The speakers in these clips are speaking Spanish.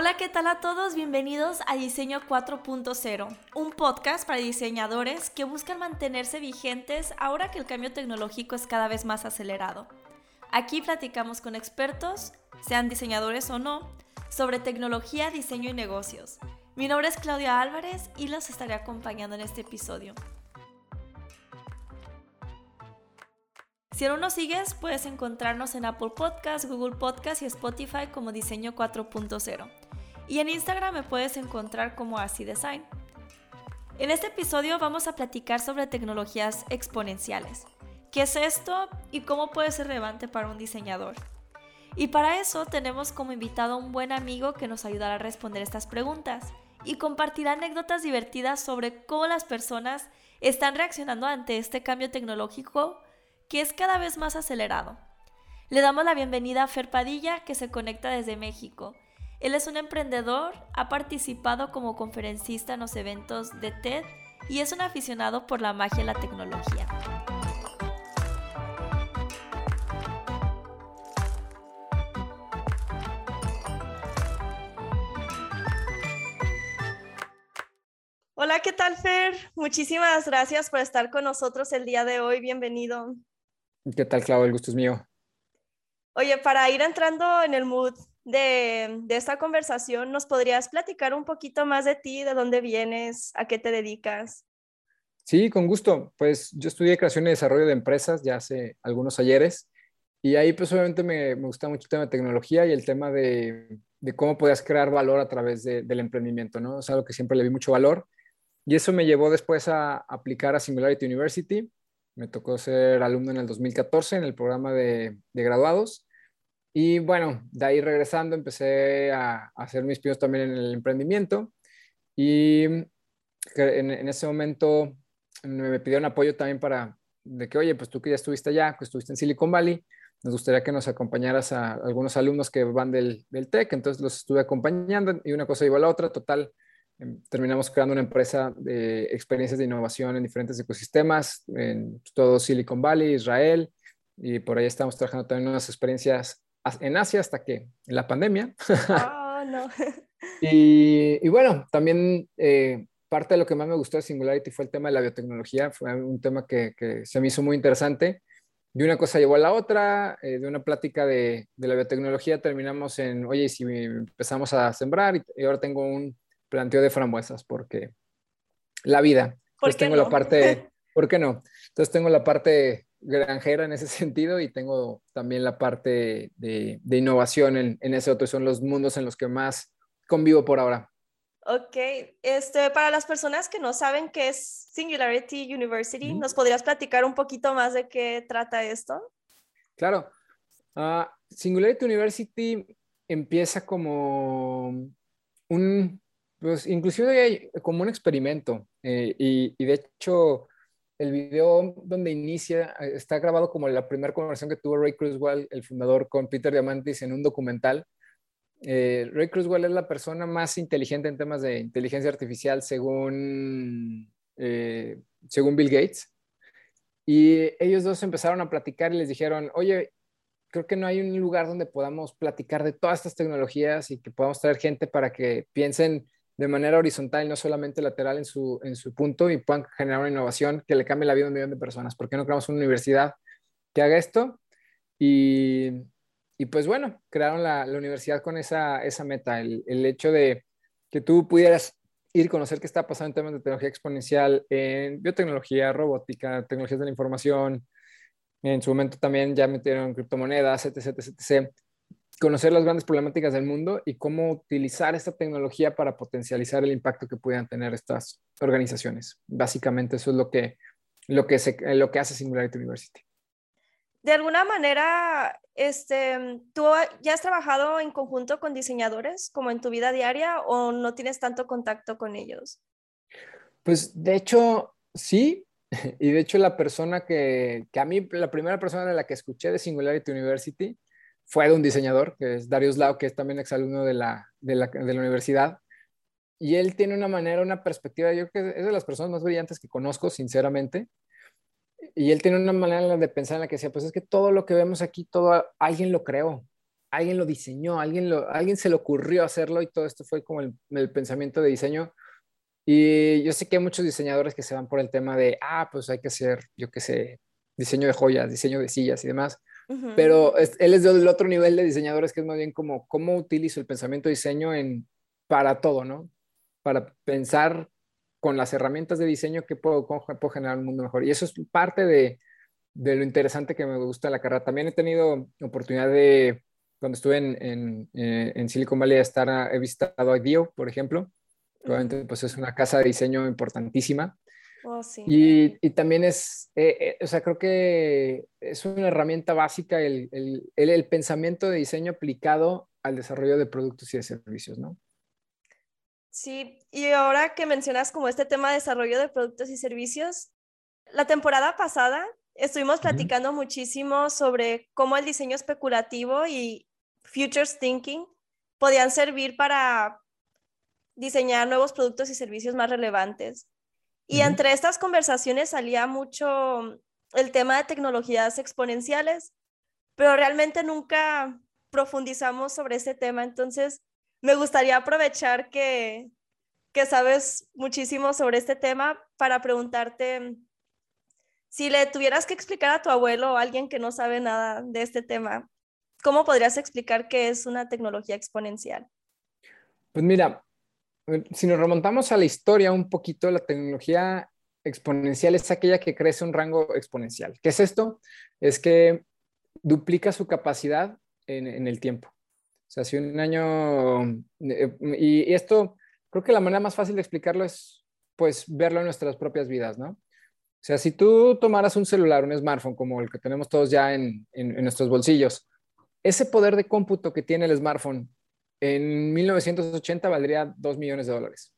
Hola, ¿qué tal a todos? Bienvenidos a Diseño 4.0, un podcast para diseñadores que buscan mantenerse vigentes ahora que el cambio tecnológico es cada vez más acelerado. Aquí platicamos con expertos, sean diseñadores o no, sobre tecnología, diseño y negocios. Mi nombre es Claudia Álvarez y los estaré acompañando en este episodio. Si aún no sigues, puedes encontrarnos en Apple Podcasts, Google Podcasts y Spotify como Diseño 4.0. Y en Instagram me puedes encontrar como Así Design. En este episodio vamos a platicar sobre tecnologías exponenciales. ¿Qué es esto y cómo puede ser relevante para un diseñador? Y para eso tenemos como invitado a un buen amigo que nos ayudará a responder estas preguntas y compartirá anécdotas divertidas sobre cómo las personas están reaccionando ante este cambio tecnológico que es cada vez más acelerado. Le damos la bienvenida a Fer Padilla, que se conecta desde México. Él es un emprendedor, ha participado como conferencista en los eventos de TED y es un aficionado por la magia y la tecnología. Hola, ¿qué tal, Fer? Muchísimas gracias por estar con nosotros el día de hoy. Bienvenido. ¿Qué tal, Clau? El gusto es mío. Oye, para ir entrando en el mood de, esta conversación, ¿nos podrías platicar un poquito más de ti, de dónde vienes, a qué te dedicas? Sí, con gusto. Pues yo estudié creación y desarrollo de empresas ya hace algunos ayeres y ahí pues obviamente me, me gusta mucho el tema de tecnología y el tema de, de cómo podías crear valor a través del emprendimiento, ¿no? Es algo que siempre le vi mucho valor y eso me llevó después a aplicar a Singularity University me tocó ser alumno en el 2014 en el programa de, graduados. Y bueno, de ahí regresando empecé a, hacer mis pininos también en el emprendimiento. Y en, ese momento me pidieron apoyo también para, de que, oye, pues tú que ya estuviste allá, que estuviste en Silicon Valley, nos gustaría que nos acompañaras a algunos alumnos que van del, del TEC. Entonces los estuve acompañando y una cosa llevó a la otra. Total, terminamos creando una empresa de experiencias de innovación en diferentes ecosistemas, en todo Silicon Valley, Israel, y por ahí estamos trabajando también unas experiencias en Asia hasta que en la pandemia. Oh, no. y, y, bueno, también eh, parte de lo que más me gustó de Singularity fue el tema de la biotecnología, fue un tema que, que se me hizo muy interesante. De una cosa llevó a la otra, eh, de una plática de, de, la biotecnología terminamos en, oye, si empezamos a sembrar y ahora tengo un, planteo de frambuesas porque la vida. pues tengo la parte, ¿por qué no? Entonces tengo la parte granjera en ese sentido y tengo también la parte de, innovación en, ese otro. Son los mundos en los que más convivo por ahora. Ok, este, para las personas que no saben qué es Singularity University, ¿nos podrías platicar un poquito más de qué trata esto? Claro. Ah, Singularity University empieza como un pues inclusive como un experimento eh, y, de hecho el video donde inicia eh, está grabado como la primera conversación que tuvo Ray Kurzweil, el fundador, con Peter Diamandis en un documental. Eh, Ray Kurzweil es la persona más inteligente en temas de inteligencia artificial según, según Bill Gates. Y ellos dos empezaron a platicar y les dijeron, oye, creo que no hay un lugar donde podamos platicar de todas estas tecnologías y que podamos traer gente para que piensen de manera horizontal, no solamente lateral en su, en su punto y puedan generar una innovación que le cambie la vida a un millón de personas. ¿Por qué no creamos una universidad que haga esto? Y, y pues bueno, crearon la, la universidad con esa, esa meta, el, el, hecho de que tú pudieras ir a conocer qué está pasando en temas de tecnología exponencial, en biotecnología, robótica, tecnologías de la información. En su momento también ya metieron criptomonedas, etc, etc, etc conocer las grandes problemáticas del mundo y cómo utilizar esta tecnología para potencializar el impacto que puedan tener estas organizaciones. Básicamente eso es lo que, lo que, se, lo que hace Singularity University. De alguna manera, este, ¿tú ya has trabajado en conjunto con diseñadores como en tu vida diaria o no tienes tanto contacto con ellos? Pues de hecho, sí. Y de hecho la persona que, que a mí, la primera persona de la que escuché de Singularity University, fue de un diseñador, que es Darius Lau, que es también exalumno de la, de la, de la universidad. y él tiene una manera, una perspectiva, yo creo que es de las personas más brillantes que conozco, sinceramente. Y él tiene una manera de pensar en la que decía, pues es que todo lo que vemos aquí, todo alguien lo creó, alguien lo diseñó, alguien, lo, alguien se le ocurrió hacerlo y todo esto fue como el, el pensamiento de diseño. Y yo sé que hay muchos diseñadores que se van por el tema de, ah, pues hay que hacer, yo qué sé, diseño de joyas, diseño de sillas y demás. Pero él es del otro nivel de diseñadores que es más bien como cómo utilizo el pensamiento de diseño en, para todo, ¿no? Para pensar con las herramientas de diseño que puedo, puedo generar un mundo mejor. Y eso es parte de, de, lo interesante que me gusta de la carrera. También he tenido oportunidad de, cuando estuve en, en, eh, en Silicon Valley, estar, he visitado a IDEO, por ejemplo. Obviamente, pues es una casa de diseño importantísima. Oh, y, y, también es, eh, eh, o sea, creo que es una herramienta básica el, el, el, pensamiento de diseño aplicado al desarrollo de productos y de servicios, ¿no? Sí, y ahora que mencionas como este tema de desarrollo de productos y servicios, la temporada pasada estuvimos platicando muchísimo sobre cómo el diseño especulativo y futures thinking podían servir para diseñar nuevos productos y servicios más relevantes. Y entre estas conversaciones salía mucho el tema de tecnologías exponenciales, pero realmente nunca profundizamos sobre ese tema. Entonces, me gustaría aprovechar que, que sabes muchísimo sobre este tema para preguntarte si le tuvieras que explicar a tu abuelo o a alguien que no sabe nada de este tema, ¿cómo podrías explicar qué es una tecnología exponencial? Pues mira, si nos remontamos a la historia un poquito, la tecnología exponencial es aquella que crece un rango exponencial. ¿Qué es esto? Es que duplica su capacidad en, el tiempo. O sea, si un año, eh, y, esto, creo que la manera más fácil de explicarlo es, pues, verlo en nuestras propias vidas, ¿no? O sea, si tú tomaras un celular, un smartphone, como el que tenemos todos ya en, en nuestros bolsillos, ese poder de cómputo que tiene el smartphone en 1980 valdría 2 millones de dólares.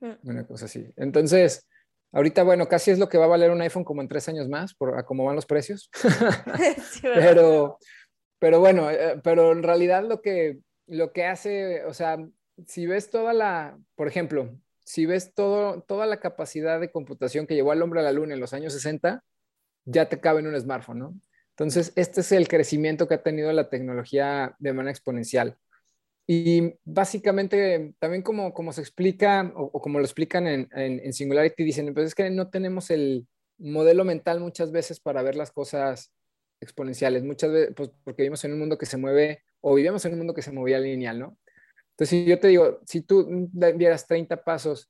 Mm. Una cosa así. Entonces, ahorita, bueno, casi es lo que va a valer un iPhone como en tres años más, por a cómo van los precios. pero, pero bueno, eh, pero en realidad lo que, lo que hace, o sea, si ves toda la, por ejemplo, si ves todo, toda la capacidad de computación que llevó al hombre a la luna en los años 60, ya te cabe en un smartphone, ¿no? Entonces, este es el crecimiento que ha tenido la tecnología de manera exponencial. Y básicamente, también como, como se explica o, como lo explican en, en, Singularity, dicen, pues es que no tenemos el modelo mental muchas veces para ver las cosas exponenciales, muchas veces, pues porque vivimos en un mundo que se mueve o vivimos en un mundo que se movía lineal, ¿no? Entonces, si yo te digo, si tú dieras 30 pasos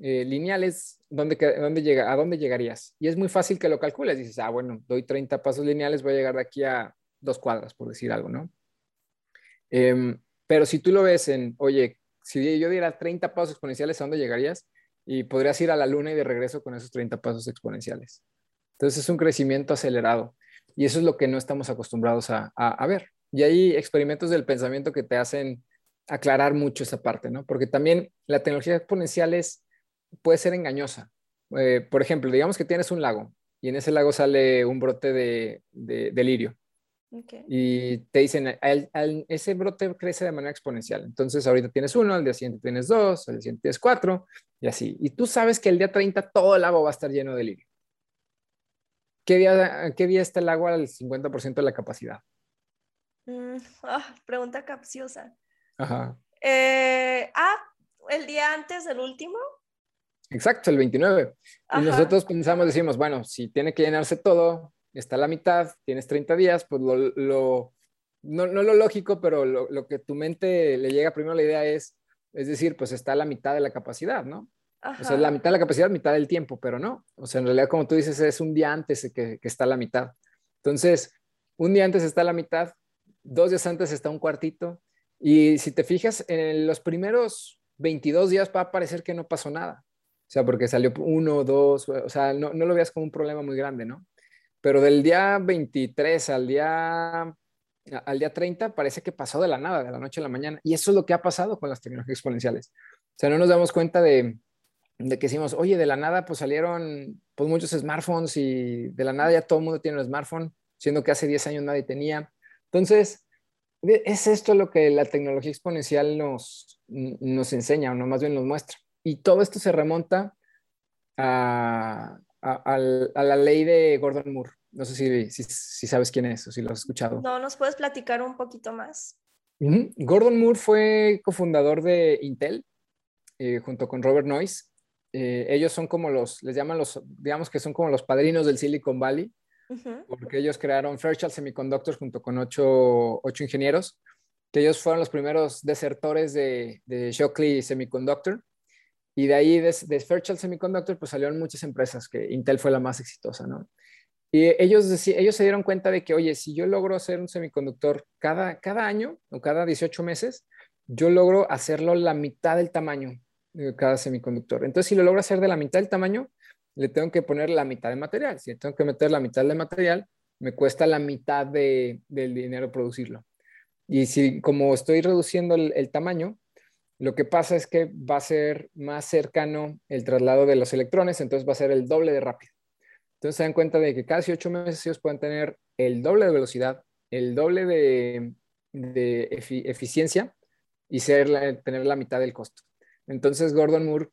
eh, lineales, ¿dónde, dónde llega, ¿a dónde llegarías? Y es muy fácil que lo calcules. Dices, ah, bueno, doy 30 pasos lineales, voy a llegar de aquí a dos cuadras, por decir algo, ¿no? Eh, pero si tú lo ves en, oye, si yo diera 30 pasos exponenciales, ¿a dónde llegarías? Y podrías ir a la luna y de regreso con esos 30 pasos exponenciales. Entonces es un crecimiento acelerado y eso es lo que no estamos acostumbrados a, ver. Y hay experimentos del pensamiento que te hacen aclarar mucho esa parte, ¿no? Porque también la tecnología exponencial es, puede ser engañosa. Eh, por ejemplo, digamos que tienes un lago y en ese lago sale un brote de, de, de lirio. Y te dicen, ese brote crece de manera exponencial. Entonces, ahorita tienes uno, al día siguiente tienes dos, al día siguiente tienes cuatro, y así. Y tú sabes que el día 30 todo el agua va a estar lleno de lirio. ¿Qué día, qué día está el agua al 50% de la capacidad? Mm, ah, pregunta capciosa. Ajá. Eh, ah, el día antes del último. Exacto, el 29. Y nosotros pensamos, decimos, bueno, si tiene que llenarse todo, está a la mitad, tienes 30 días, pues lo, no, lo lógico, pero lo, que tu mente le llega primero la idea es, es decir, pues está a la mitad de la capacidad, ¿no? O sea, la mitad de la capacidad, mitad del tiempo, pero no. O sea, en realidad, como tú dices, es un día antes que, que está a la mitad. Entonces, un día antes está a la mitad, dos días antes está un cuartito, y si te fijas, en los primeros 22 días va a parecer que no pasó nada. O sea, porque salió uno, dos, o sea, no, no lo veas como un problema muy grande, ¿no? Pero del día 23 al día, al día 30 parece que pasó de la nada, de la noche a la mañana. Y eso es lo que ha pasado con las tecnologías exponenciales. O sea, no nos damos cuenta de, de que decimos, oye, de la nada pues salieron pues muchos smartphones y de la nada ya todo el mundo tiene un smartphone, siendo que hace 10 años nadie tenía. Entonces, Es esto lo que la tecnología exponencial nos, nos enseña, o no más bien nos muestra. Y todo esto se remonta a, la ley de Gordon Moore. No sé si, si, sabes quién es o si lo has escuchado. No, ¿nos puedes platicar un poquito más? Gordon Moore fue cofundador de Intel eh, junto con Robert Noyce. Eh, ellos son como los, les llaman los, digamos que son como los padrinos del Silicon Valley, porque ellos crearon Fairchild Semiconductors junto con ocho, ocho, ingenieros, que ellos fueron los primeros desertores de, de Shockley Semiconductor. Y de ahí, de, de Fairchild Semiconductor, pues salieron muchas empresas, que Intel fue la más exitosa, ¿no? Y ellos, ellos se dieron cuenta de que, oye, si yo logro hacer un semiconductor cada, cada año o cada 18 meses, yo logro hacerlo la mitad del tamaño de cada semiconductor. Entonces, si lo logro hacer de la mitad del tamaño, le tengo que poner la mitad de material. Si tengo que meter la mitad de material, me cuesta la mitad de, del dinero producirlo. Y si como estoy reduciendo el tamaño, lo que pasa es que va a ser más cercano el traslado de los electrones, entonces va a ser el doble de rápido. Entonces se dan cuenta de que cada ocho meses ellos pueden tener el doble de velocidad, el doble de, eficiencia y tener la mitad del costo. Entonces Gordon Moore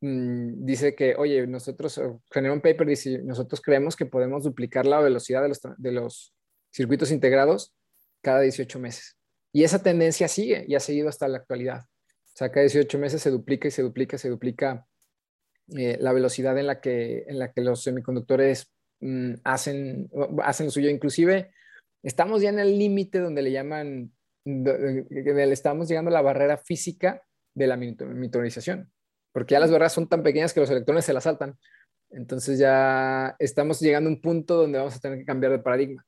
mm, dice que, oye, nosotros, generó un paper, dice, nosotros creemos que podemos duplicar la velocidad de los circuitos integrados cada 18 meses. Y esa tendencia sigue y ha seguido hasta la actualidad. Sea, cada 18 meses se duplica y se duplica se duplica eh, la velocidad en la que, en la que los semiconductores mm, hacen, hacen lo suyo. Inclusive, estamos ya en el límite donde le llaman, estamos llegando a la barrera física de la monitorización, porque ya las barreras son tan pequeñas que los electrones se las saltan. Entonces ya estamos llegando a un punto donde vamos a tener que cambiar de paradigma.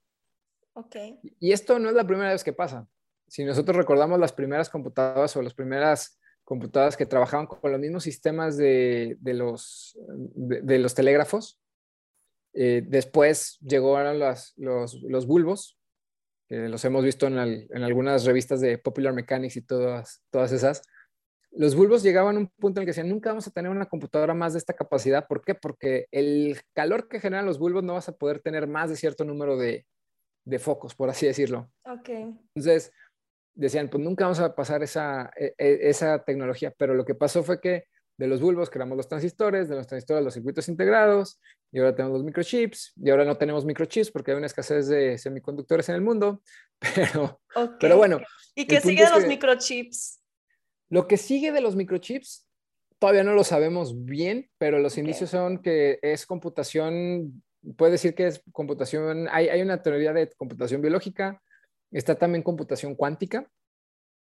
Okay. Y esto no es la primera vez que pasa. Si nosotros recordamos las primeras computadoras o las primeras computadoras que trabajaban con los mismos sistemas de, los, de, los telégrafos. Eh, después llegaron los, los, bulbos, que los hemos visto en, en, algunas revistas de Popular Mechanics y todas, todas esas. Los bulbos llegaban a un punto en el que decían, nunca vamos a tener una computadora más de esta capacidad. ¿Por qué? Porque el calor que generan los bulbos no vas a poder tener más de cierto número de, de focos, por así decirlo. Ok. Entonces, decían, pues nunca vamos a pasar esa, e, e, esa tecnología, pero lo que pasó fue que de los bulbos creamos los transistores, de los transistores los circuitos integrados, y ahora tenemos los microchips, y ahora no tenemos microchips porque hay una escasez de semiconductores en el mundo, pero, pero bueno. ¿Y qué sigue de los microchips? Lo que sigue de los microchips todavía no lo sabemos bien, pero los indicios son que es computación, puede decir que es computación, hay, hay una teoría de computación biológica, Está también computación cuántica,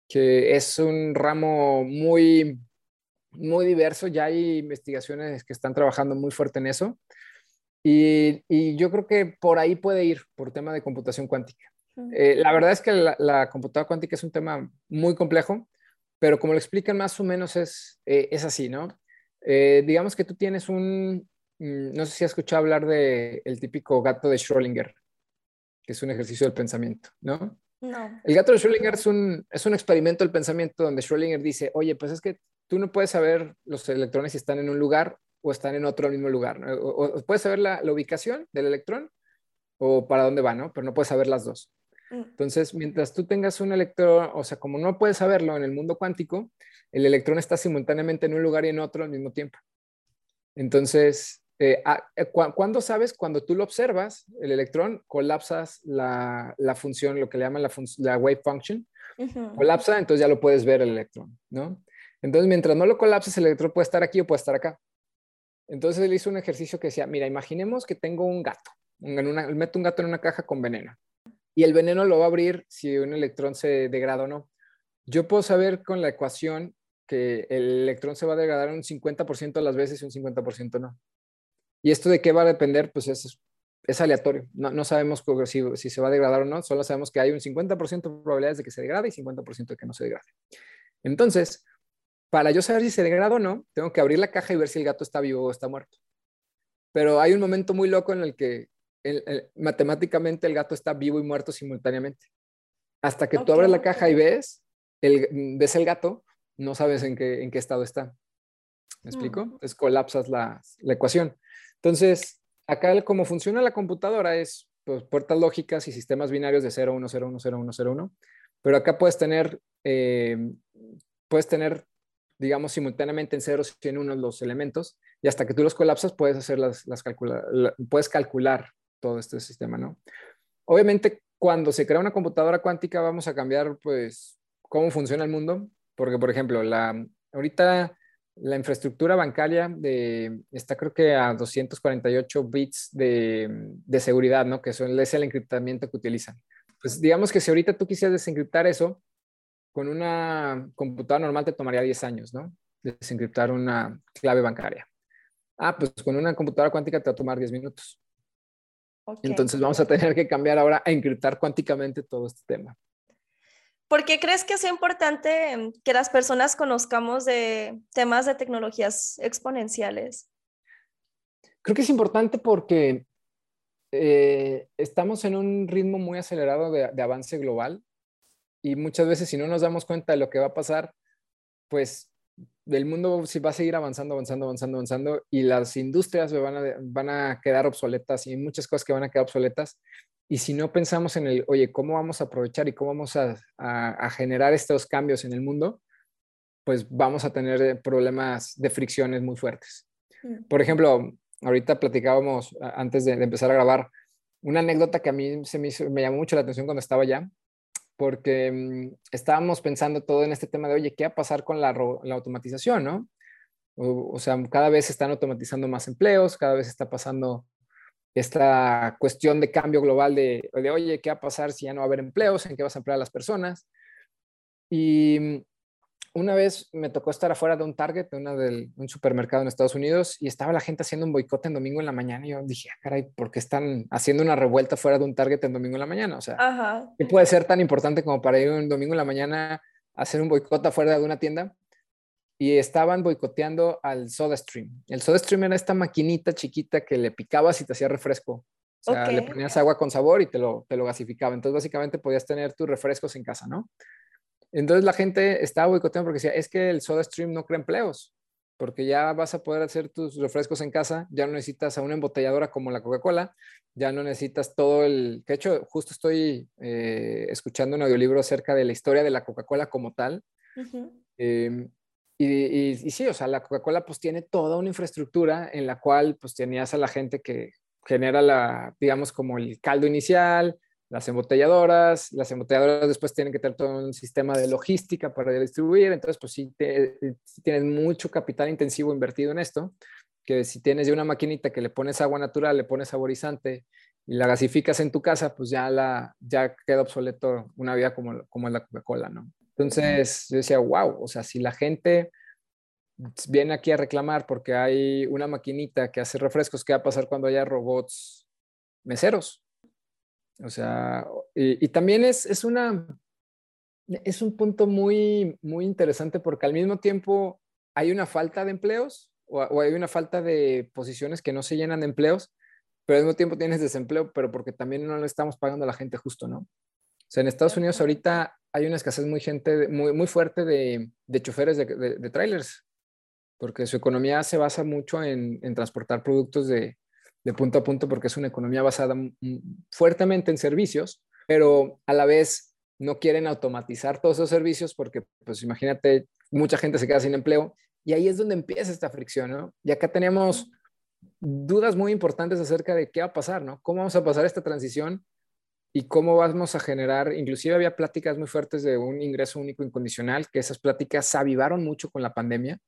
que es un ramo muy, muy diverso. Ya hay investigaciones que están trabajando muy fuerte en eso. Y, yo creo que por ahí puede ir, por tema de computación cuántica. Eh, la verdad es que la, computadora cuántica es un tema muy complejo, pero como lo explican más o menos es, eh, es así, ¿no? Eh, digamos que tú tienes un, mm, no sé si has escuchado hablar del el típico gato de Schrödinger que es un ejercicio del pensamiento, ¿no? No. El gato de Schrödinger es un, es un experimento del pensamiento donde Schrödinger dice, oye, pues es que tú no puedes saber los electrones si están en un lugar o están en otro mismo lugar, ¿no? o, puedes saber la, ubicación del electrón o para dónde va, ¿no? Pero no puedes saber las dos. Mm. Entonces, mientras tú tengas un electrón, o sea, como no puedes saberlo en el mundo cuántico, el electrón está simultáneamente en un lugar y en otro al mismo tiempo. Entonces, eh, ah, eh, ¿Cuándo sabes? Cuando tú lo observas, el electrón, colapsas la, función, lo que le llaman la, wave function, colapsa, entonces ya lo puedes ver el electrón, ¿no? Entonces, mientras no lo colapses, el electrón puede estar aquí o puede estar acá. Entonces, él hizo un ejercicio que decía, mira, imaginemos que tengo un gato, meto un gato en una caja con veneno, y el veneno lo va a abrir si un electrón se degrada o no. Yo puedo saber con la ecuación que el electrón se va a degradar un 50% de las veces y un 50% no. ¿Y esto de qué va a depender? Pues es, es aleatorio. No, no sabemos si, si, se va a degradar o no, solo sabemos que hay un 50% de probabilidades de que se degrade y 50% de que no se degrade. Entonces, para yo saber si se degrada o no, tengo que abrir la caja y ver si el gato está vivo o está muerto. Pero hay un momento muy loco en el que matemáticamente el gato está vivo y muerto simultáneamente. Hasta que tú abres la caja y ves el, ves el gato, no sabes en qué, en qué estado está. ¿Me explico? Mm. Entonces colapsas la, la ecuación. Entonces, acá como funciona la computadora es pues, puertas lógicas y sistemas binarios de 0, 1, 0, 1, 0, 1, 0, 1. Pero acá puedes tener, eh, puedes tener, digamos, simultáneamente en ceros y en unos los elementos, y hasta que tú los colapsas puedes hacer las, las puedes calcular todo este sistema, ¿no? Obviamente, cuando se crea una computadora cuántica, vamos a cambiar, pues, cómo funciona el mundo, porque, por ejemplo, la, ahorita la infraestructura bancaria de, está creo que a 248 bits de, de seguridad, ¿no? Que son, es el encriptamiento que utilizan. Pues digamos que si ahorita tú quisieras desencriptar eso, con una computadora normal te tomaría 10 años, ¿no? Desencriptar una clave bancaria. Ah, pues con una computadora cuántica te va a tomar 10 minutos. Entonces vamos a tener que cambiar ahora a encriptar cuánticamente todo este tema. ¿Por qué crees que es importante que las personas conozcamos de temas de tecnologías exponenciales? Creo que es importante porque eh, estamos en un ritmo muy acelerado de, de, avance global y muchas veces si no nos damos cuenta de lo que va a pasar, pues el mundo va a seguir avanzando, avanzando, avanzando, avanzando y las industrias van a, van a quedar obsoletas y muchas cosas que van a quedar obsoletas. Y si no pensamos en el, oye, ¿cómo vamos a aprovechar y cómo vamos a, a, generar estos cambios en el mundo? Pues vamos a tener eh, problemas de fricciones muy fuertes. Mm. Por ejemplo, ahorita platicábamos antes de, empezar a grabar una anécdota que a mí se me, me llamó mucho la atención cuando estaba allá porque mm, estábamos pensando todo en este tema de, oye, ¿qué va a pasar con la, automatización, no? O, sea, cada vez se están automatizando más empleos, cada vez está pasando esta cuestión de cambio global de, de, oye, ¿qué va a pasar si ya no va a haber empleos? ¿En qué vas a emplear a las personas? Y mm, una vez me tocó estar afuera de un Target, de un supermercado en Estados Unidos, y estaba la gente haciendo un boicot en domingo en la mañana. Y yo dije, ah, caray, ¿por qué están haciendo una revuelta fuera de un Target en domingo en la mañana? O sea, ¿qué puede ser tan importante como para ir un domingo en la mañana a hacer un boicot afuera de una tienda? Y estaban boicoteando al Soda Stream. El Soda Stream era esta maquinita chiquita que le picabas y te hacía refresco. O sea, le ponías agua con sabor y te lo, te lo gasificaba. Entonces, básicamente podías tener tus refrescos en casa, ¿no? Entonces la gente estaba boicoteando porque decía, es que el Soda Stream no crea empleos, porque ya vas a poder hacer tus refrescos en casa, ya no necesitas a una embotelladora como la Coca-Cola, ya no necesitas todo el... De hecho, justo estoy eh, escuchando un audiolibro acerca de la historia de la Coca-Cola como tal. Y, sí, o sea, la Coca-Cola pues tiene toda una infraestructura en la cual pues tenías a la gente que genera la, digamos, como el caldo inicial, las embotelladoras, las embotelladoras después tienen que tener todo un sistema de logística para distribuir, entonces pues sí, tienes mucho capital intensivo invertido en esto, que si tienes ya una maquinita que le pones agua natural, le pones saborizante y la gasificas en tu casa, pues ya, la, ya queda obsoleto una vida como, como la Coca-Cola, ¿no? Entonces yo decía, wow, o sea, si la gente viene aquí a reclamar porque hay una maquinita que hace refrescos, ¿qué va a pasar cuando haya robots meseros? O sea, y, también es, es, una, es un punto muy, muy interesante porque al mismo tiempo hay una falta de empleos o, hay una falta de posiciones que no se llenan de empleos, pero al mismo tiempo tienes desempleo, pero porque también no le estamos pagando a la gente justo, ¿no? O sea, en Estados Unidos ahorita hay una escasez muy, gente, muy, muy fuerte de, de choferes de, de, trailers, porque su economía se basa mucho en, transportar productos de, de punto a punto porque es una economía basada fuertemente en servicios, pero a la vez no quieren automatizar todos esos servicios porque, pues imagínate, mucha gente se queda sin empleo y ahí es donde empieza esta fricción, ¿no? Y acá tenemos dudas muy importantes acerca de qué va a pasar, ¿no? ¿Cómo vamos a pasar esta transición y cómo vamos a generar, inclusive había pláticas muy fuertes de un ingreso único incondicional, que esas pláticas se avivaron mucho con la pandemia.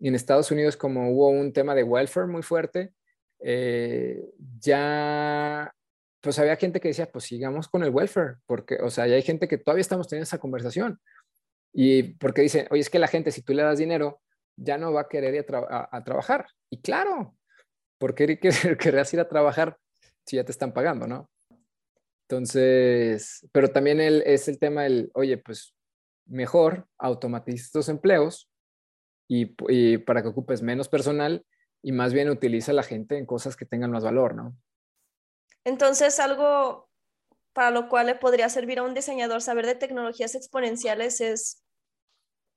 Y en Estados Unidos, como hubo un tema de welfare muy fuerte, eh, ya, pues había gente que decía, pues sigamos con el welfare, porque, o sea, ya hay gente que todavía estamos teniendo esa conversación. Y porque dicen, oye, es que la gente, si tú le das dinero, ya no va a querer ir a, trabajar. Y claro, ¿por qué querrías ir a trabajar si ya te están pagando, no? Entonces, pero también el, es el tema del, oye, pues mejor automatiza estos empleos y, y, para que ocupes menos personal y más bien utiliza a la gente en cosas que tengan más valor, ¿no? Entonces, algo para lo cual le podría servir a un diseñador saber de tecnologías exponenciales es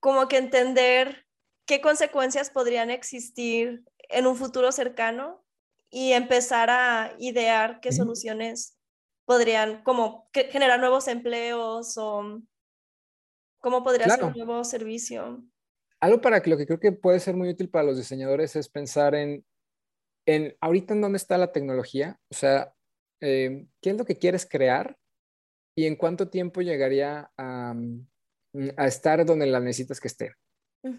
como que entender qué consecuencias podrían existir en un futuro cercano y empezar a idear qué soluciones podrían como generar nuevos empleos o ¿Cómo podría ser un nuevo servicio? Algo para que lo que creo que puede ser muy útil para los diseñadores es pensar en, en ahorita en dónde está la tecnología, o sea, eh, qué es lo que quieres crear y en cuánto tiempo llegaría a, mm, a estar donde la necesitas que esté.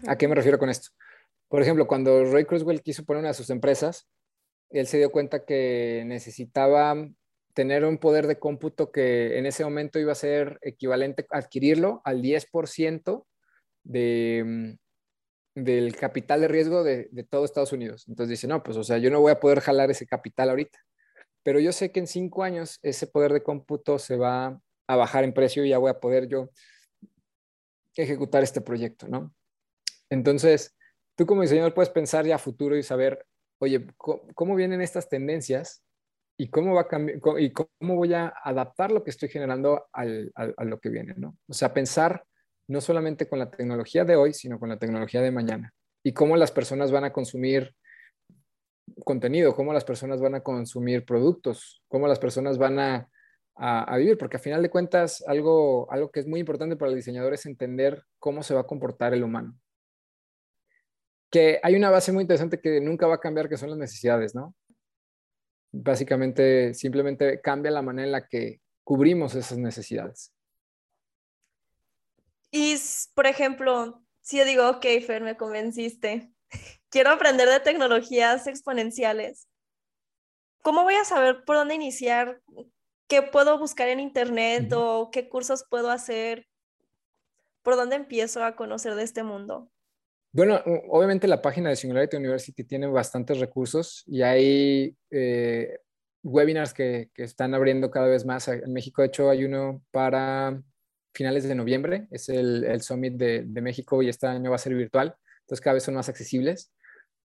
¿A qué me refiero con esto? Por ejemplo, cuando Ray Kurzweil quiso poner una de sus empresas, él se dio cuenta que necesitaba tener un poder de cómputo que en ese momento iba a ser equivalente adquirirlo al 10% de, mm, del capital de riesgo de, de, todo Estados Unidos. Entonces dice, no, pues o sea, yo no voy a poder jalar ese capital ahorita, pero yo sé que en cinco años ese poder de cómputo se va a bajar en precio y ya voy a poder yo ejecutar este proyecto, ¿no? Entonces, tú como diseñador puedes pensar ya futuro y saber, oye, ¿cómo, vienen estas tendencias y cómo va a y cómo voy a adaptar lo que estoy generando al, a lo que viene, ¿no? O sea, pensar no solamente con la tecnología de hoy, sino con la tecnología de mañana y cómo las personas van a consumir contenido, cómo las personas van a consumir productos, cómo las personas van a, a, vivir, porque a final de cuentas algo, algo que es muy importante para el diseñador es entender cómo se va a comportar el humano que hay una base muy interesante que nunca va a cambiar, que son las necesidades, ¿no? Básicamente, simplemente cambia la manera en la que cubrimos esas necesidades. Y, por ejemplo, si yo digo, ok, Fer, me convenciste, quiero aprender de tecnologías exponenciales, ¿cómo voy a saber por dónde iniciar? ¿Qué puedo buscar en internet o qué cursos puedo hacer? ¿Por dónde empiezo a conocer de este mundo? Bueno, obviamente la página de Singularity University tiene bastantes recursos y hay eh, webinars que, están abriendo cada vez más. En México, de hecho, hay uno para finales de noviembre, es el, Summit de, México y este año va a ser virtual, entonces cada vez son más accesibles.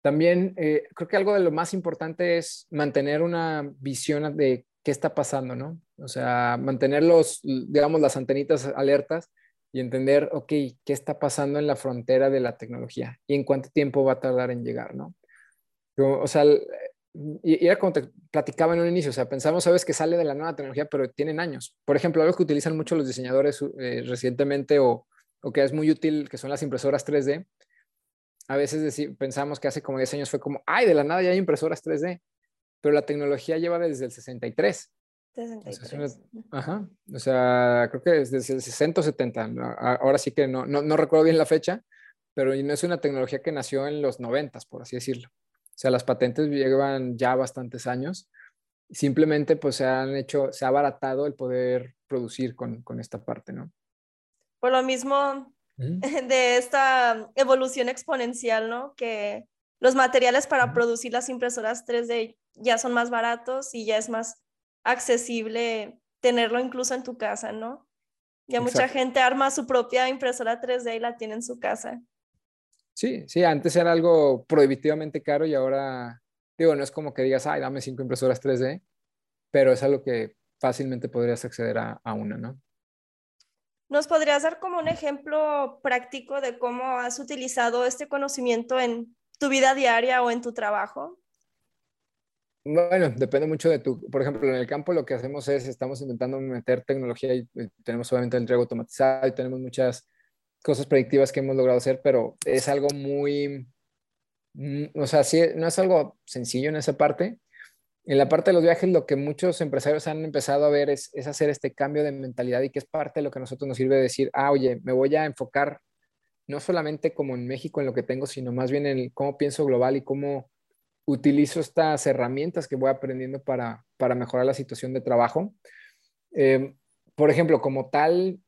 También eh, creo que algo de lo más importante es mantener una visión de qué está pasando, ¿no? O sea, mantener los, digamos, las antenitas alertas y entender, ok, ¿qué está pasando en la frontera de la tecnología? ¿Y en cuánto tiempo va a tardar en llegar, no? o sea, y, era como te platicaba en un inicio, o sea, pensamos, sabes, que sale de la nueva tecnología, pero tienen años. Por ejemplo, algo que utilizan mucho los diseñadores eh, recientemente o, o, que es muy útil, que son las impresoras 3D. A veces pensamos que hace como 10 años fue como, ay, de la nada ya hay impresoras 3D, pero la tecnología lleva desde el 63. Ajá, o sea, creo que desde el 60 o 70, ahora sí que no, no, no, recuerdo bien la fecha, pero no es una tecnología que nació en los 90, por así decirlo. O sea, las patentes llevan ya bastantes años, simplemente pues se han hecho, se ha abaratado el poder producir con, con esta parte, ¿no? Por lo mismo de esta evolución exponencial, ¿no? Que los materiales para producir las impresoras 3D ya son más baratos y ya es más accesible tenerlo incluso en tu casa, ¿no? Ya mucha gente arma su propia impresora 3D y la tiene en su casa. Sí, sí, antes era algo prohibitivamente caro y ahora, digo, no es como que digas, ay, dame cinco impresoras 3D, pero es algo que fácilmente podrías acceder a, a una, ¿no? ¿Nos podrías dar como un ejemplo práctico de cómo has utilizado este conocimiento en tu vida diaria o en tu trabajo? Bueno, depende mucho de tu, por ejemplo, en el campo lo que hacemos es, estamos intentando meter tecnología y tenemos obviamente el entrego automatizado y tenemos muchas cosas predictivas que hemos logrado hacer, pero es algo muy, mm, o sea, sí, no es algo sencillo en esa parte. En la parte de los viajes, lo que muchos empresarios han empezado a ver es, es hacer este cambio de mentalidad y que es parte de lo que a nosotros nos sirve decir, ah, oye, me voy a enfocar no solamente como en México en lo que tengo, sino más bien en cómo pienso global y cómo utilizo estas herramientas que voy aprendiendo para, para mejorar la situación de trabajo. Eh, por ejemplo, como tal,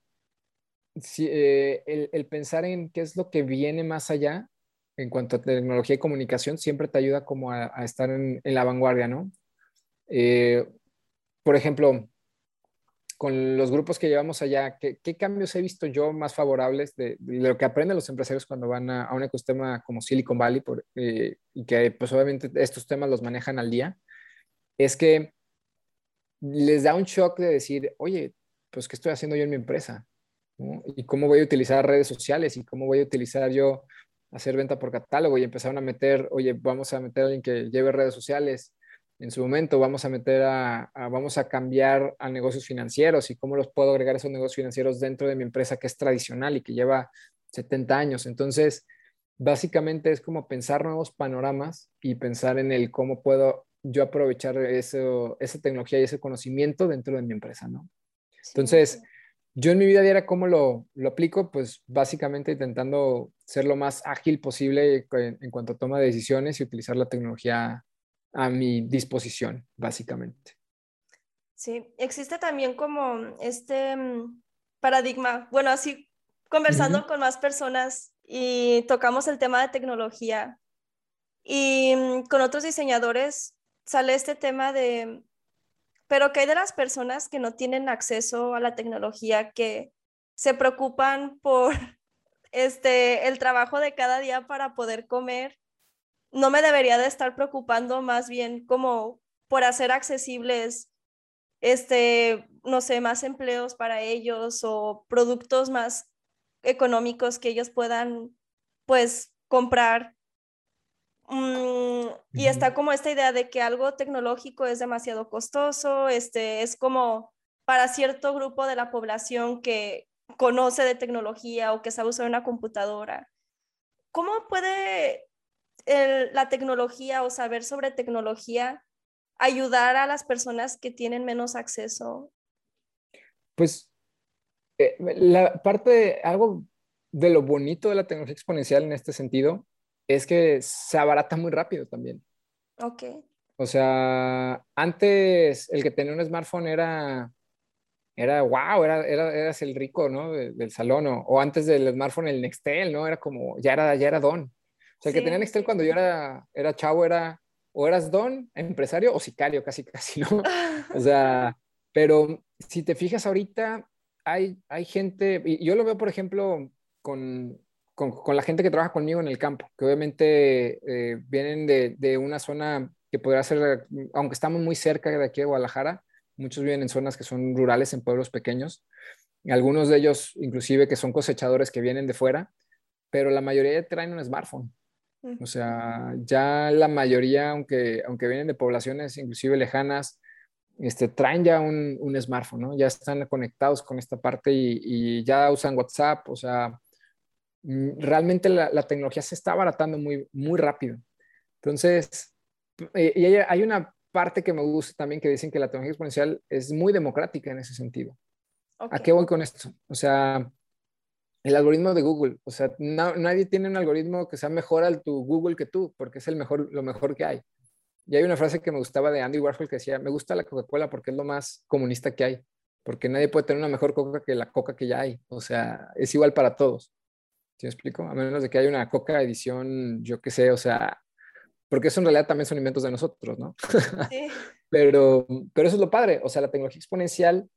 si, eh, el, pensar en qué es lo que viene más allá en cuanto a tecnología y comunicación siempre te ayuda como a, estar en, en, la vanguardia, ¿no? Eh, por ejemplo, con los grupos que llevamos allá, ¿qué, cambios he visto yo más favorables de, lo que aprenden los empresarios cuando van a, un ecosistema como Silicon Valley eh, y que pues obviamente estos temas los manejan al día? Es que les da un shock de decir, oye, pues ¿qué estoy haciendo yo en mi empresa? ¿Y cómo voy a utilizar redes sociales? ¿Y cómo voy a utilizar yo hacer venta por catálogo? Y empezaron a meter, oye, vamos a meter a alguien que lleve redes sociales, en su momento vamos a meter a, vamos a cambiar a negocios financieros y cómo los puedo agregar esos negocios financieros dentro de mi empresa que es tradicional y que lleva 70 años. Entonces, básicamente es como pensar nuevos panoramas y pensar en el cómo puedo yo aprovechar eso, esa tecnología y ese conocimiento dentro de mi empresa, ¿no? Entonces, yo en mi vida diaria, ¿cómo lo, lo, aplico? Pues básicamente intentando ser lo más ágil posible en, en cuanto a toma de decisiones y utilizar la tecnología a mi disposición, básicamente. Sí, existe también como este mm, paradigma, bueno, así conversando con más personas y tocamos el tema de tecnología y mm, con otros diseñadores sale este tema de, pero ¿qué hay de las personas que no tienen acceso a la tecnología, que se preocupan por este, el trabajo de cada día para poder comer no me debería de estar preocupando más bien como por hacer accesibles, este, no sé, más empleos para ellos o productos más económicos que ellos puedan, pues, comprar. Mm, y está como esta idea de que algo tecnológico es demasiado costoso, este, es como para cierto grupo de la población que conoce de tecnología o que sabe usar una computadora. ¿Cómo puede la tecnología o saber sobre tecnología ayudar a las personas que tienen menos acceso? Pues eh, la parte de algo de lo bonito de la tecnología exponencial en este sentido es que se abarata muy rápido también. Ok. O sea, antes el que tenía un smartphone era, era wow, era, era, eras el rico, ¿no? del salón, o, o, antes del smartphone el Nextel, ¿no? Era como, ya era, ya era don. O sea, el que tenía Nextel cuando yo era, era chavo era o eras don, empresario o sicario, casi, casi, ¿no? O sea, pero si te fijas ahorita, hay, hay gente, y yo lo veo, por ejemplo, con, con, con la gente que trabaja conmigo en el campo, que obviamente eh, vienen de, de, una zona que podría ser, aunque estamos muy cerca de aquí de Guadalajara, muchos viven en zonas que son rurales, en pueblos pequeños, algunos de ellos inclusive que son cosechadores que vienen de fuera, pero la mayoría traen un smartphone. O sea, ya la mayoría, aunque, aunque vienen de poblaciones inclusive lejanas, este, traen ya un, un smartphone, ¿no? Ya están conectados con esta parte y, ya usan WhatsApp, o sea, mm, realmente la, la, tecnología se está abaratando muy, muy rápido. Entonces, eh, y hay, una parte que me gusta también que dicen que la tecnología exponencial es muy democrática en ese sentido. ¿A qué voy con esto? O sea, el algoritmo de Google. O sea, nadie tiene un algoritmo que sea mejor al tu Google que tú, porque es el mejor, lo mejor que hay. Y hay una frase que me gustaba de Andy Warhol que decía, me gusta la Coca-Cola porque es lo más comunista que hay, porque nadie puede tener una mejor coca que la coca que ya hay. O sea, es igual para todos. ¿Sí me explico? A menos de que haya una coca edición, yo qué sé, o sea, porque eso en realidad también son inventos de nosotros, ¿no? Sí. pero, pero eso es lo padre, o sea, la tecnología exponencial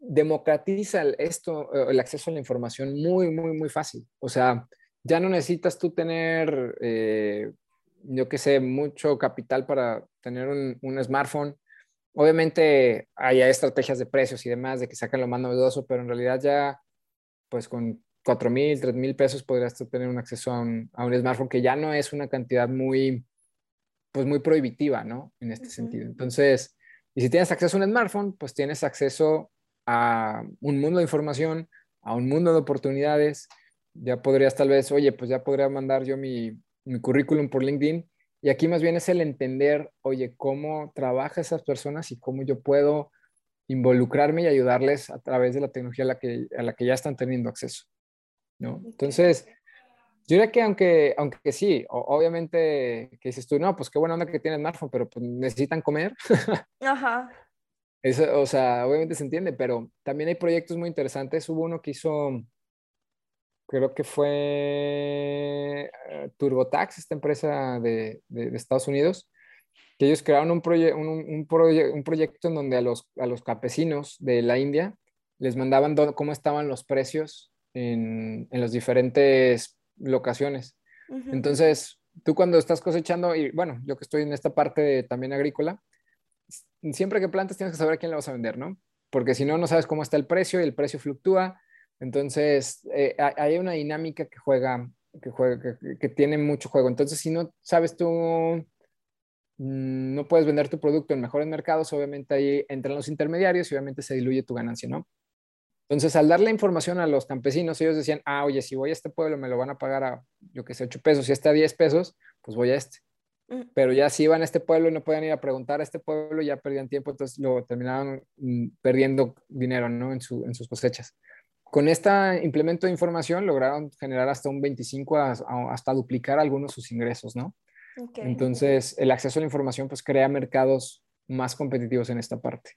democratiza esto, eh, el acceso a la información muy, muy, muy fácil. O sea, ya no necesitas tú tener, eh, yo qué sé, mucho capital para tener un, smartphone. Obviamente hay estrategias de precios y demás, de que sacan lo más novedoso, pero en realidad ya, pues con 4 mil, 3 mil pesos podrías tener un acceso a un, smartphone que ya no es una cantidad muy, pues muy prohibitiva, ¿no? En este sentido. Entonces, y si tienes acceso a un smartphone, pues tienes acceso a un mundo de información, a un mundo de oportunidades. Ya podrías tal vez, oye, pues ya podría mandar yo mi, mi currículum por LinkedIn. Y aquí más bien es el entender, oye, cómo trabaja esas personas y cómo yo puedo involucrarme y ayudarles a través de la tecnología a la que, a la que ya están teniendo acceso. ¿no? Entonces, yo diría que aunque, aunque sí, obviamente que dices tú, no, pues qué buena onda que tienes smartphone, pero pues necesitan comer. Ajá. Eso, o sea, obviamente se entiende, pero también hay proyectos muy interesantes. Hubo uno que hizo, creo que fue eh, TurboTax, esta empresa de, de, Estados Unidos, que ellos crearon un, un, un, un, proyecto en donde a los, a los campesinos de la India les mandaban cómo estaban los precios en, en las diferentes locaciones. Entonces, tú cuando estás cosechando, y bueno, yo que estoy en esta parte también agrícola, siempre que plantas tienes que saber a quién le vas a vender, ¿no? Porque si no, no sabes cómo está el precio y el precio fluctúa. Entonces, eh, hay una dinámica que juega, que, juega que, tiene mucho juego. Entonces, si no sabes tú mm, no puedes vender tu producto en mejores mercados, obviamente ahí entran los intermediarios y obviamente se diluye tu ganancia, ¿no? Entonces, al darle información a los campesinos, ellos decían, ah, oye, si voy a este pueblo me lo van a pagar a, yo qué sé, 8 pesos, si está a 10 pesos, pues voy a este. Pero ya si iban a este pueblo y no podían ir a preguntar a este pueblo, ya perdían tiempo, entonces lo terminaban mm, perdiendo dinero, ¿no? En, su, en sus cosechas. Con este implemento de información lograron generar hasta un 25, hasta duplicar algunos de sus ingresos, ¿no? Entonces, el acceso a la información pues crea mercados más competitivos en esta parte.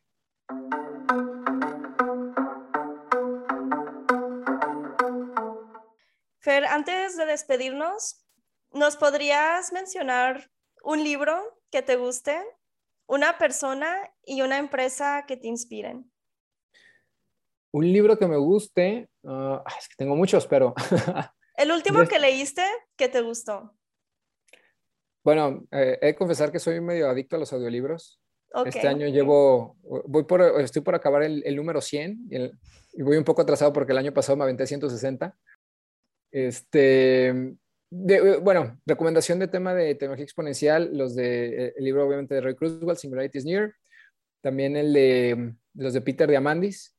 Fer, antes de despedirnos, ¿nos podrías mencionar un libro que te guste, una persona y una empresa que te inspiren? Un libro que me guste, ah, es que tengo muchos, pero... El último que leíste que te gustó. Bueno, eh, he de confesar que soy medio adicto a los audiolibros. Este año llevo, voy por, estoy por acabar el, número 100 y, y, voy un poco atrasado porque el año pasado me aventé 160. Este, eh, bueno, recomendación de tema de tecnología exponencial, los de, eh, el libro obviamente de Ray Kurzweil, Singularity is Near, también el de los de Peter Diamandis,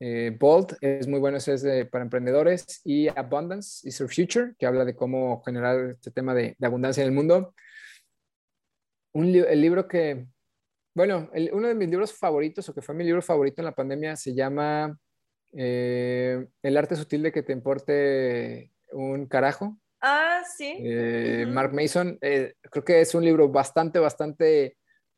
eh, Bolt, es muy bueno, ese es para emprendedores, y Abundance is Your Future, que habla de cómo generar este tema de, abundancia en el mundo. Un el libro que, bueno, uno de mis libros favoritos, o que fue mi libro favorito en la pandemia, se llama eh, el arte sutil de que te importe un carajo. Ah, sí. Eh, Mark Mason, eh, creo que es un libro bastante, bastante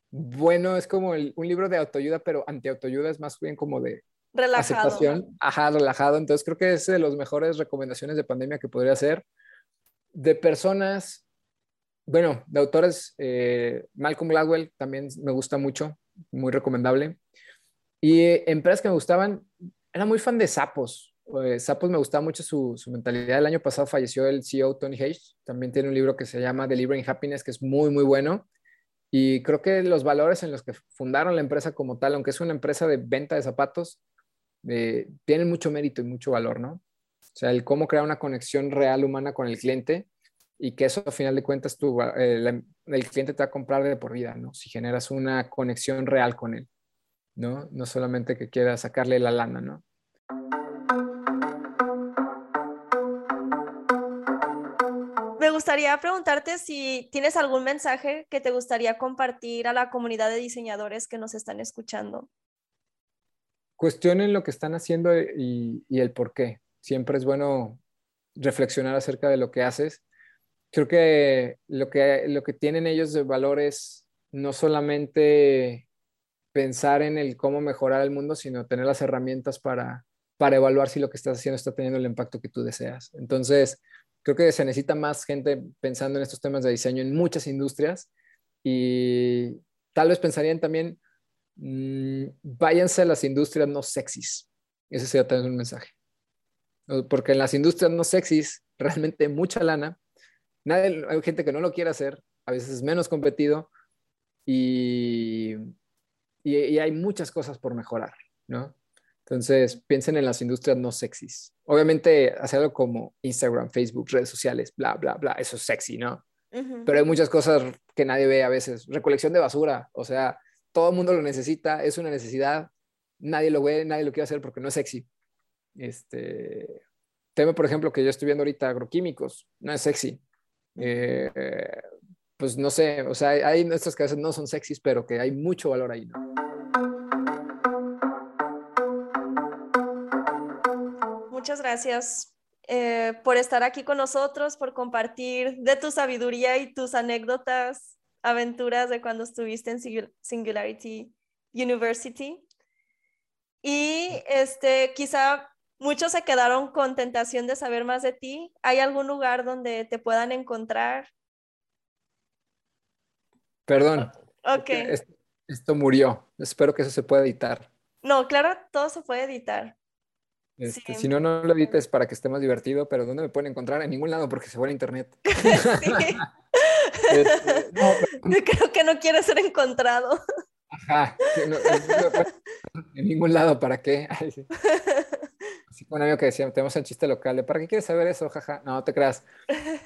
bueno. Es como un libro de autoayuda, pero anti-autoayuda es más bien como de relajado. aceptación. Ajá, relajado. Entonces creo que es de las mejores recomendaciones de pandemia que podría hacer. De personas, bueno, de autores, Malcolm Gladwell también me gusta mucho, muy recomendable. Y empresas que me gustaban, era muy fan de Sapos. Sapos me gustaba mucho su, mentalidad. El año pasado falleció el CEO Tony Hayes. También tiene un libro que se llama Delivering Happiness, que es muy, muy bueno. Y creo que los valores en los que fundaron la empresa como tal, aunque es una empresa de venta de zapatos, eh, tienen mucho mérito y mucho valor, ¿no? O sea, el cómo crear una conexión real humana con el cliente y que eso, a final de cuentas, tú, eh, el cliente te va a comprar de por vida, ¿no? Si generas una conexión real con él. ¿no? No solamente que quiera sacarle la lana, ¿no? Gustaría preguntarte si tienes algún mensaje que te gustaría compartir a la comunidad de diseñadores que nos están escuchando. Cuestionen lo que están haciendo y, el por qué. Siempre es bueno reflexionar acerca de lo que haces. Creo que lo que, lo que tienen ellos de valor es no solamente pensar en el cómo mejorar el mundo, sino tener las herramientas para, para evaluar si lo que estás haciendo está teniendo el impacto que tú deseas. Entonces, creo que se necesita más gente pensando en estos temas de diseño en muchas industrias y tal vez pensarían también, mmm, váyanse a las industrias no sexys. Ese sería también un mensaje. Porque en las industrias no sexys, realmente mucha lana, nadie, hay gente que no lo quiere hacer, a veces es menos competido y y, hay muchas cosas por mejorar, ¿no? Entonces, piensen en las industrias no sexys. Obviamente, hacerlo como Instagram, Facebook, redes sociales, bla, bla, bla, eso es sexy, ¿no? Pero hay muchas cosas que nadie ve a veces. Recolección de basura, o sea, todo el mundo lo necesita, es una necesidad, nadie lo ve, nadie lo quiere hacer porque no es sexy. Este tema, por ejemplo, que yo estoy viendo ahorita, agroquímicos, no es sexy. Eh, pues no sé, o sea, hay nuestras veces no son sexys, pero que hay mucho valor ahí, ¿no? Muchas gracias eh, por estar aquí con nosotros, por compartir de tu sabiduría y tus anécdotas, aventuras de cuando estuviste en Singularity University. Y este, quizá muchos se quedaron con tentación de saber más de ti. ¿Hay algún lugar donde te puedan encontrar? Perdón. Ok. Esto murió. Espero que eso se pueda editar. No, claro, todo se puede editar. Este, si no, no lo edites para que esté más divertido, pero ¿dónde me pueden encontrar? En ningún lado porque se fue a internet. Este, Creo que no quiere ser encontrado. Ajá. en ningún lado, ¿para qué? Así un amigo que decía, tenemos el chiste local, ¿para qué quieres saber eso? Jaja, no te creas.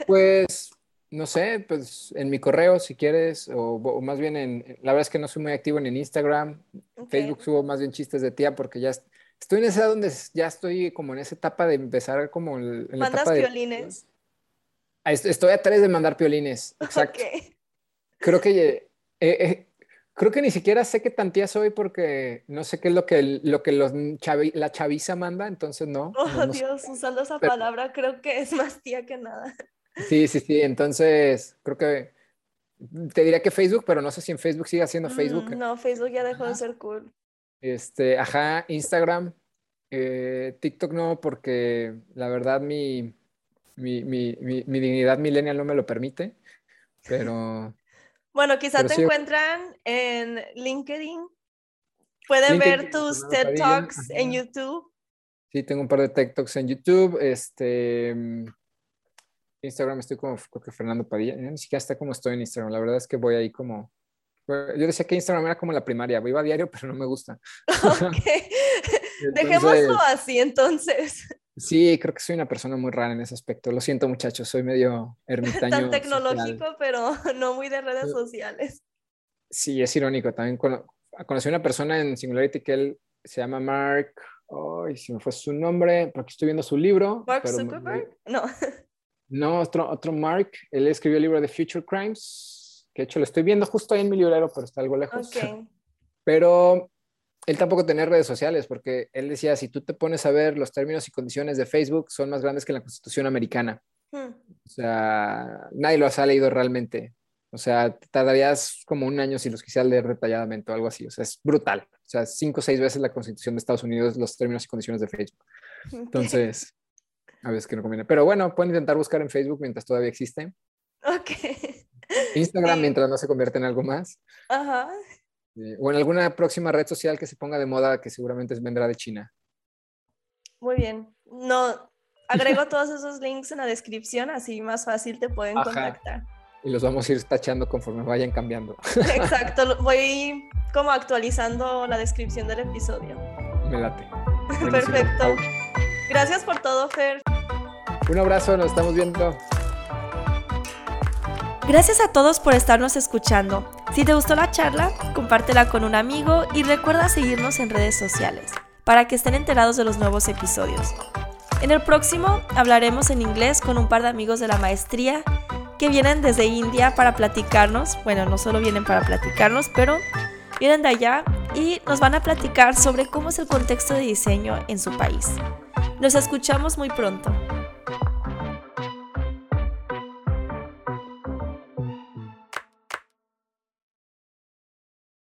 Pues no sé, pues en mi correo si quieres, o, más bien en, la verdad es que no soy muy activo en, Instagram, Facebook subo más bien chistes de tía porque ya estoy en esa donde ya estoy como en esa etapa de empezar como en, la etapa piolines? Estoy a tres de mandar piolines, exacto. Creo que eh, eh, creo que ni siquiera sé qué tan tía soy porque no sé qué es lo que, lo que los la chaviza manda, entonces no. Oh, Dios, usando esa palabra creo que es más tía que nada. Sí, sí, sí. Entonces, creo que te diría que Facebook, pero no sé si en Facebook sigue siendo Facebook. Mm, no, Facebook ya dejó de ser cool. Este, ajá, Instagram, eh, TikTok no, porque la verdad mi, mi, mi, mi, dignidad millennial no me lo permite, pero... bueno, quizá te encuentran en LinkedIn. Pueden ver tus TED Talks en YouTube. Sí, tengo un par de TED Talks en YouTube. Este, Instagram estoy como, creo que Fernando Padilla, ni siquiera está como estoy en Instagram, la verdad es que voy ahí como, yo decía que Instagram era como la primaria, iba a diario, pero no me gusta. Ok, dejémoslo así entonces. Sí, creo que soy una persona muy rara en ese aspecto, lo siento muchachos, soy medio ermitaño. Tan tecnológico, pero no muy de redes sociales. Sí, es irónico, también conocí a una persona en Singularity que él se llama Mark, ay, si me fue su nombre, porque estoy viendo su libro. Mark Zuckerberg, no. No, otro, otro Mark, él escribió el libro de Future Crimes, que de hecho lo estoy viendo justo ahí en mi librero, pero está algo lejos. Pero él tampoco tenía redes sociales, porque él decía, si tú te pones a ver los términos y condiciones de Facebook, son más grandes que la Constitución americana. Hmm. O sea, nadie los ha leído realmente. O sea, tardarías como un año si los quisieras leer detalladamente o algo así. O sea, es brutal. O sea, cinco o seis veces la Constitución de Estados Unidos, los términos y condiciones de Facebook. Entonces, a veces que no conviene. Pero bueno, pueden intentar buscar en Facebook mientras todavía existe. Ok. Instagram mientras no se convierte en algo más. Ajá. o en alguna próxima red social que se ponga de moda que seguramente vendrá de China. Muy bien. No, agrego todos esos links en la descripción, así más fácil te pueden contactar. Y los vamos a ir tachando conforme vayan cambiando. Exacto, voy como actualizando la descripción del episodio. Me late. Perfecto. Gracias por todo, Fer. Un abrazo, nos estamos viendo. Gracias a todos por estarnos escuchando. Si te gustó la charla, compártela con un amigo y recuerda seguirnos en redes sociales para que estén enterados de los nuevos episodios. En el próximo hablaremos en inglés con un par de amigos de la maestría que vienen desde India para platicarnos. Bueno, no solo vienen para platicarnos, pero vienen de allá y nos van a platicar sobre cómo es el contexto de diseño en su país. Nos escuchamos muy pronto.